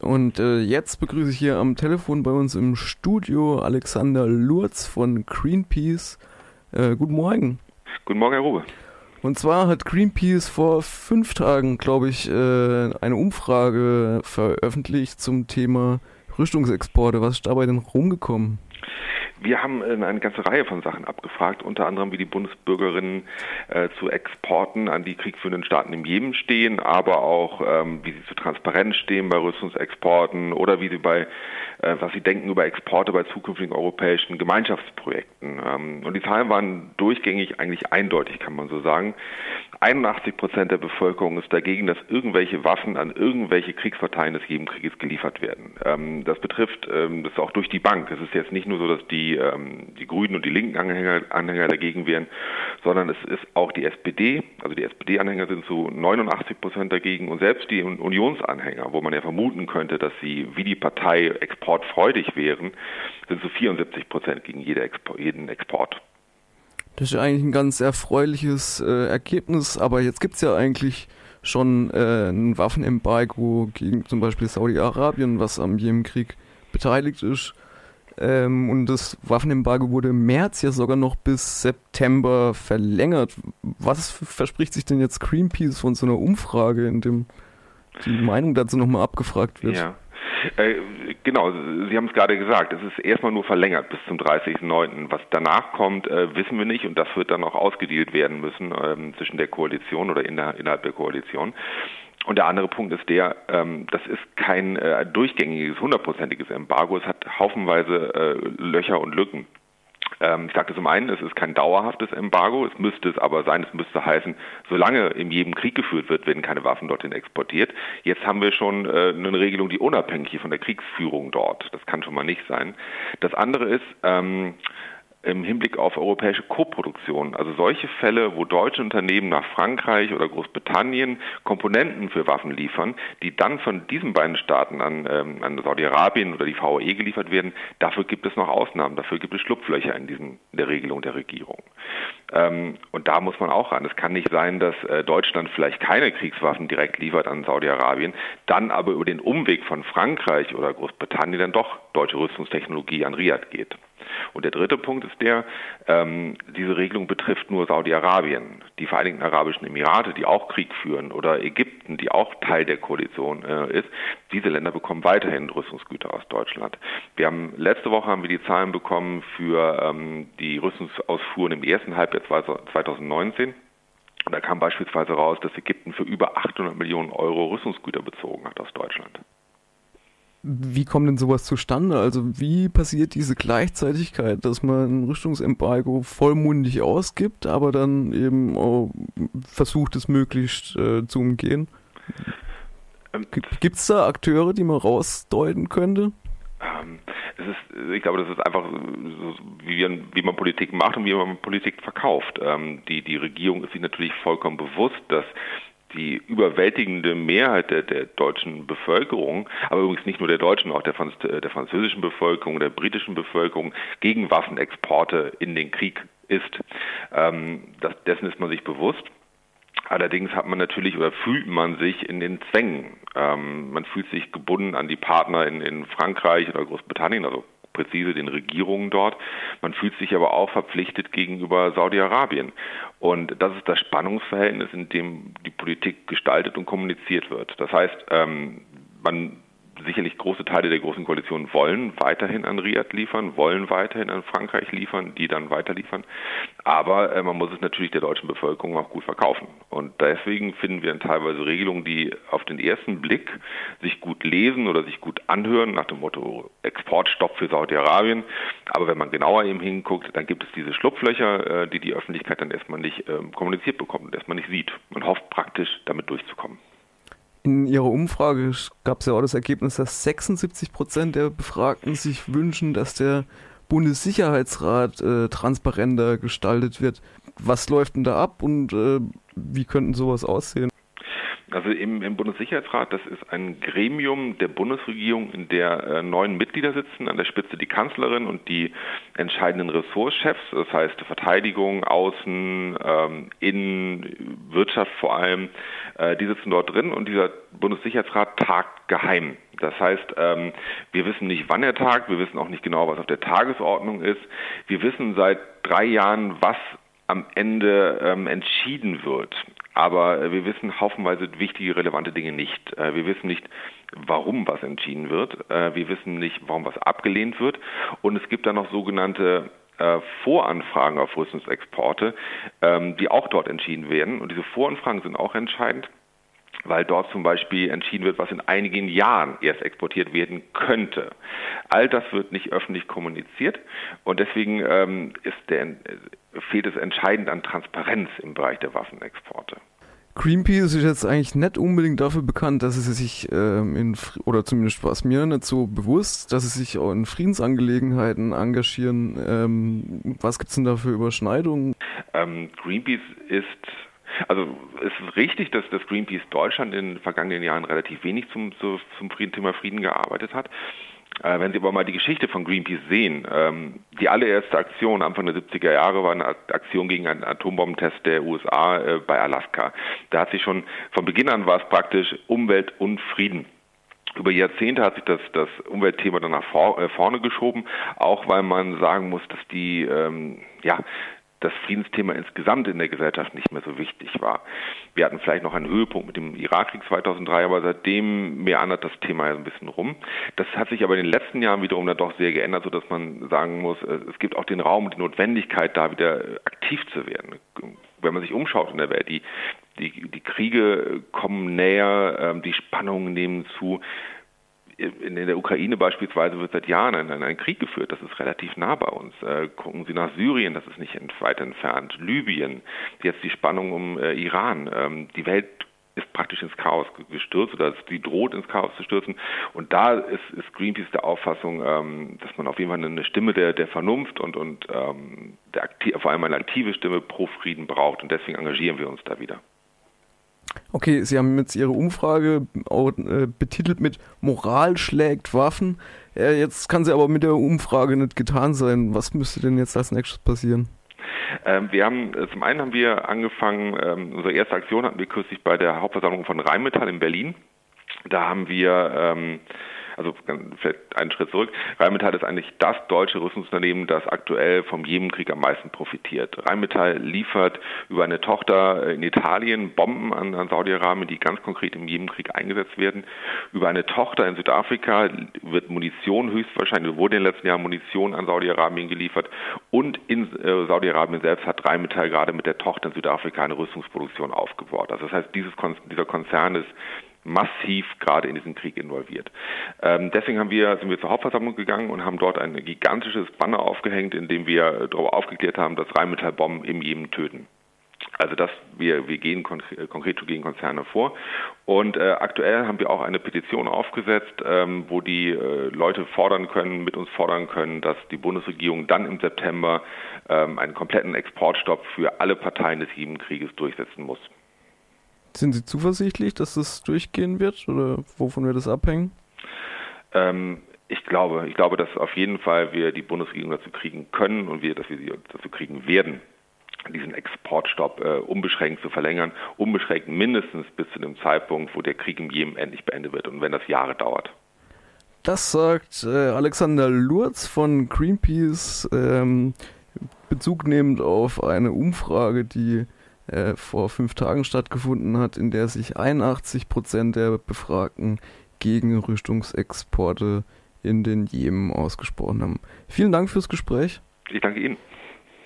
Und äh, jetzt begrüße ich hier am Telefon bei uns im Studio Alexander Lurz von Greenpeace. Äh, guten Morgen. Guten Morgen, Herr Rube. Und zwar hat Greenpeace vor fünf Tagen, glaube ich, äh, eine Umfrage veröffentlicht zum Thema Rüstungsexporte. Was ist dabei denn rumgekommen? Wir haben äh, eine ganze Reihe von Sachen abgefragt, unter anderem wie die Bundesbürgerinnen äh, zu Exporten an die kriegführenden Staaten im Jemen stehen, aber auch ähm, wie sie zu Transparenz stehen bei Rüstungsexporten oder wie sie bei äh, was sie denken über Exporte bei zukünftigen europäischen Gemeinschaftsprojekten. Ähm, und die Zahlen waren durchgängig eigentlich eindeutig, kann man so sagen. 81 Prozent der Bevölkerung ist dagegen, dass irgendwelche Waffen an irgendwelche Kriegsparteien des Jemenkrieges geliefert werden. Ähm, das betrifft ähm, das auch durch die Bank. Es ist jetzt nicht nur so, dass die, ähm, die Grünen und die linken Anhänger, Anhänger dagegen wären, sondern es ist auch die SPD, also die SPD-Anhänger sind zu 89 Prozent dagegen und selbst die Unionsanhänger, wo man ja vermuten könnte, dass sie wie die Partei exportfreudig wären, sind zu 74 Prozent gegen jede Expo jeden Export. Das ist eigentlich ein ganz erfreuliches äh, Ergebnis, aber jetzt gibt es ja eigentlich schon äh, ein Waffenembargo gegen zum Beispiel Saudi-Arabien, was am Jemenkrieg beteiligt ist. Ähm, und das Waffenembargo wurde im März ja sogar noch bis September verlängert. Was verspricht sich denn jetzt Greenpeace von so einer Umfrage, in dem die Meinung dazu nochmal abgefragt wird? Ja. Äh, genau, Sie haben es gerade gesagt, es ist erstmal nur verlängert bis zum 30.09. Was danach kommt, äh, wissen wir nicht und das wird dann auch ausgedealt werden müssen ähm, zwischen der Koalition oder in der, innerhalb der Koalition. Und der andere Punkt ist der, ähm, das ist kein äh, durchgängiges, hundertprozentiges Embargo. Es hat haufenweise äh, Löcher und Lücken. Ähm, ich sagte zum einen, es ist kein dauerhaftes Embargo, es müsste es aber sein, es müsste heißen, solange in jedem Krieg geführt wird, werden keine Waffen dorthin exportiert. Jetzt haben wir schon äh, eine Regelung, die unabhängig von der Kriegsführung dort. Das kann schon mal nicht sein. Das andere ist, ähm, im Hinblick auf europäische Koproduktion. Also solche Fälle, wo deutsche Unternehmen nach Frankreich oder Großbritannien Komponenten für Waffen liefern, die dann von diesen beiden Staaten an, ähm, an Saudi-Arabien oder die VAE geliefert werden, dafür gibt es noch Ausnahmen, dafür gibt es Schlupflöcher in, diesen, in der Regelung der Regierung. Ähm, und da muss man auch ran. Es kann nicht sein, dass äh, Deutschland vielleicht keine Kriegswaffen direkt liefert an Saudi-Arabien, dann aber über den Umweg von Frankreich oder Großbritannien dann doch deutsche Rüstungstechnologie an Riyadh geht. Und der dritte Punkt ist der, ähm, diese Regelung betrifft nur Saudi-Arabien. Die Vereinigten Arabischen Emirate, die auch Krieg führen, oder Ägypten, die auch Teil der Koalition äh, ist, diese Länder bekommen weiterhin Rüstungsgüter aus Deutschland. Wir haben letzte Woche haben wir die Zahlen bekommen für ähm, die Rüstungsausfuhren im ersten Halbjahr 2019. Und da kam beispielsweise raus, dass Ägypten für über 800 Millionen Euro Rüstungsgüter bezogen hat aus Deutschland. Wie kommt denn sowas zustande? Also wie passiert diese Gleichzeitigkeit, dass man ein Rüstungsembargo vollmundig ausgibt, aber dann eben auch versucht, es möglichst äh, zu umgehen? Ähm, Gibt es da Akteure, die man rausdeuten könnte? Ähm, es ist, ich glaube, das ist einfach so, wie, wie, man Politik macht und wie man Politik verkauft. Ähm, die, die Regierung ist sich natürlich vollkommen bewusst, dass die überwältigende Mehrheit der, der, deutschen Bevölkerung, aber übrigens nicht nur der deutschen, auch der, Franz, der französischen Bevölkerung, der britischen Bevölkerung gegen Waffenexporte in den Krieg ist. Ähm, das, dessen ist man sich bewusst. Allerdings hat man natürlich oder fühlt man sich in den Zwängen. Ähm, man fühlt sich gebunden an die Partner in, in Frankreich oder Großbritannien, also präzise den Regierungen dort. Man fühlt sich aber auch verpflichtet gegenüber Saudi-Arabien. Und das ist das Spannungsverhältnis, in dem die Politik gestaltet und kommuniziert wird. Das heißt, ähm, man sicherlich große Teile der Großen Koalition wollen weiterhin an Riyadh liefern, wollen weiterhin an Frankreich liefern, die dann weiter liefern. Aber äh, man muss es natürlich der deutschen Bevölkerung auch gut verkaufen. Und deswegen finden wir dann teilweise Regelungen, die auf den ersten Blick sich gut lesen oder sich gut anhören, nach dem Motto Exportstopp für Saudi-Arabien. Aber wenn man genauer eben hinguckt, dann gibt es diese Schlupflöcher, äh, die die Öffentlichkeit dann erstmal nicht äh, kommuniziert bekommt und erstmal nicht sieht. Man hofft praktisch, damit durchzukommen. In Ihrer Umfrage gab es ja auch das Ergebnis, dass 76 Prozent der Befragten sich wünschen, dass der Bundessicherheitsrat äh, transparenter gestaltet wird. Was läuft denn da ab und äh, wie könnten sowas aussehen? Also im, im, Bundessicherheitsrat, das ist ein Gremium der Bundesregierung, in der äh, neun Mitglieder sitzen, an der Spitze die Kanzlerin und die entscheidenden Ressortchefs, das heißt Verteidigung, Außen, ähm, Innen, Wirtschaft vor allem, äh, die sitzen dort drin und dieser Bundessicherheitsrat tagt geheim. Das heißt, ähm, wir wissen nicht, wann er tagt, wir wissen auch nicht genau, was auf der Tagesordnung ist. Wir wissen seit drei Jahren, was am Ende ähm, entschieden wird. Aber äh, wir wissen haufenweise wichtige, relevante Dinge nicht. Äh, wir wissen nicht, warum was entschieden wird. Äh, wir wissen nicht, warum was abgelehnt wird. Und es gibt dann noch sogenannte Voranfragen auf Rüstungsexporte, ähm, die auch dort entschieden werden. Und diese Voranfragen sind auch entscheidend weil dort zum Beispiel entschieden wird, was in einigen Jahren erst exportiert werden könnte. All das wird nicht öffentlich kommuniziert und deswegen ähm, der, fehlt es entscheidend an Transparenz im Bereich der Waffenexporte. Greenpeace ist jetzt eigentlich nicht unbedingt dafür bekannt, dass sie sich ähm, in, oder zumindest war es mir nicht so bewusst, dass sie sich auch in Friedensangelegenheiten engagieren. Ähm, was gibt es denn da für Überschneidungen? Ähm, Greenpeace ist also es ist richtig, dass das Greenpeace Deutschland in den vergangenen Jahren relativ wenig zum, zum Thema Frieden gearbeitet hat. Äh, wenn Sie aber mal die Geschichte von Greenpeace sehen, ähm, die allererste Aktion Anfang der 70er Jahre war eine Aktion gegen einen Atombombentest der USA äh, bei Alaska. Da hat sich schon von Beginn an war es praktisch Umwelt und Frieden. Über Jahrzehnte hat sich das, das Umweltthema dann nach vor, äh, vorne geschoben, auch weil man sagen muss, dass die ähm, ja, das Friedensthema insgesamt in der Gesellschaft nicht mehr so wichtig war. Wir hatten vielleicht noch einen Höhepunkt mit dem Irakkrieg 2003, aber seitdem meandert das Thema ja ein bisschen rum. Das hat sich aber in den letzten Jahren wiederum dann doch sehr geändert, sodass man sagen muss, äh, es gibt auch den Raum und die Notwendigkeit, da wieder aktiv zu werden. Wenn man sich umschaut in der Welt, die, die, die Kriege kommen näher, ähm, die Spannungen nehmen zu in der Ukraine beispielsweise wird seit Jahren ein, ein, Krieg geführt. Das ist relativ nah bei uns. Äh, gucken Sie nach Syrien, das ist nicht weit entfernt. Libyen, jetzt die Spannung um äh, Iran. Ähm, die Welt ist praktisch ins Chaos gestürzt oder die droht ins Chaos zu stürzen. Und da ist, ist Greenpeace der Auffassung, ähm, dass man auf jeden Fall eine Stimme der, der Vernunft und, und ähm, der vor allem eine aktive Stimme pro Frieden braucht. Und deswegen engagieren wir uns da wieder. Okay, Sie haben jetzt Ihre Umfrage äh, betitelt mit Moral schlägt Waffen. Jetzt kann sie aber mit der Umfrage nicht getan sein. Was müsste denn jetzt als nächstes passieren? Ähm, wir haben, äh, zum einen haben wir angefangen, ähm, unsere erste Aktion hatten wir kürzlich bei der Hauptversammlung von Rheinmetall in Berlin. Da haben wir ähm, also vielleicht einen Schritt zurück. Rheinmetall ist eigentlich das deutsche Rüstungsunternehmen, das aktuell vom Jemenkrieg am meisten profitiert. Rheinmetall liefert über eine Tochter in Italien Bomben an, an Saudi-Arabien, die ganz konkret im Jemenkrieg eingesetzt werden. Über eine Tochter in Südafrika wird Munition höchstwahrscheinlich, wurde in den letzten Jahren Munition an Saudi-Arabien geliefert. Und in äh, Saudi-Arabien selbst hat Rheinmetall gerade mit der Tochter in Südafrika eine Rüstungsproduktion aufgebaut. Also das heißt, dieses, dieser Konzern ist massiv gerade in diesen Krieg involviert. Ähm, deswegen haben wir, sind wir zur Hauptversammlung gegangen und haben dort ein gigantisches Banner aufgehängt, in dem wir darüber aufgeklärt haben, dass Rheinmetallbomben im Jemen töten. Also das, wir, wir gehen konkret, konkret gegen Konzerne vor. Und äh, aktuell haben wir auch eine Petition aufgesetzt, ähm, wo die äh, Leute fordern können, mit uns fordern können, dass die Bundesregierung dann im September ähm, einen kompletten Exportstopp für alle Parteien des Jemenkrieges durchsetzen muss. Sind Sie zuversichtlich, dass das durchgehen wird oder wovon wird das abhängen? Ähm, ich glaube, ich glaube, dass auf jeden Fall wir die Bundesregierung dazu kriegen können und wir, dass wir sie dazu kriegen werden, diesen Exportstopp äh, unbeschränkt zu verlängern, unbeschränkt mindestens bis zu dem Zeitpunkt, wo der Krieg im Jemen endlich beendet wird und wenn das Jahre dauert. Das sagt äh, Alexander Lurz von Greenpeace, ähm, Bezug nehmend auf eine Umfrage, die äh, vor fünf Tagen stattgefunden hat, in der sich 81 Prozent der Befragten gegen Rüstungsexporte in den Jemen ausgesprochen haben. Vielen Dank fürs Gespräch. Ich danke Ihnen.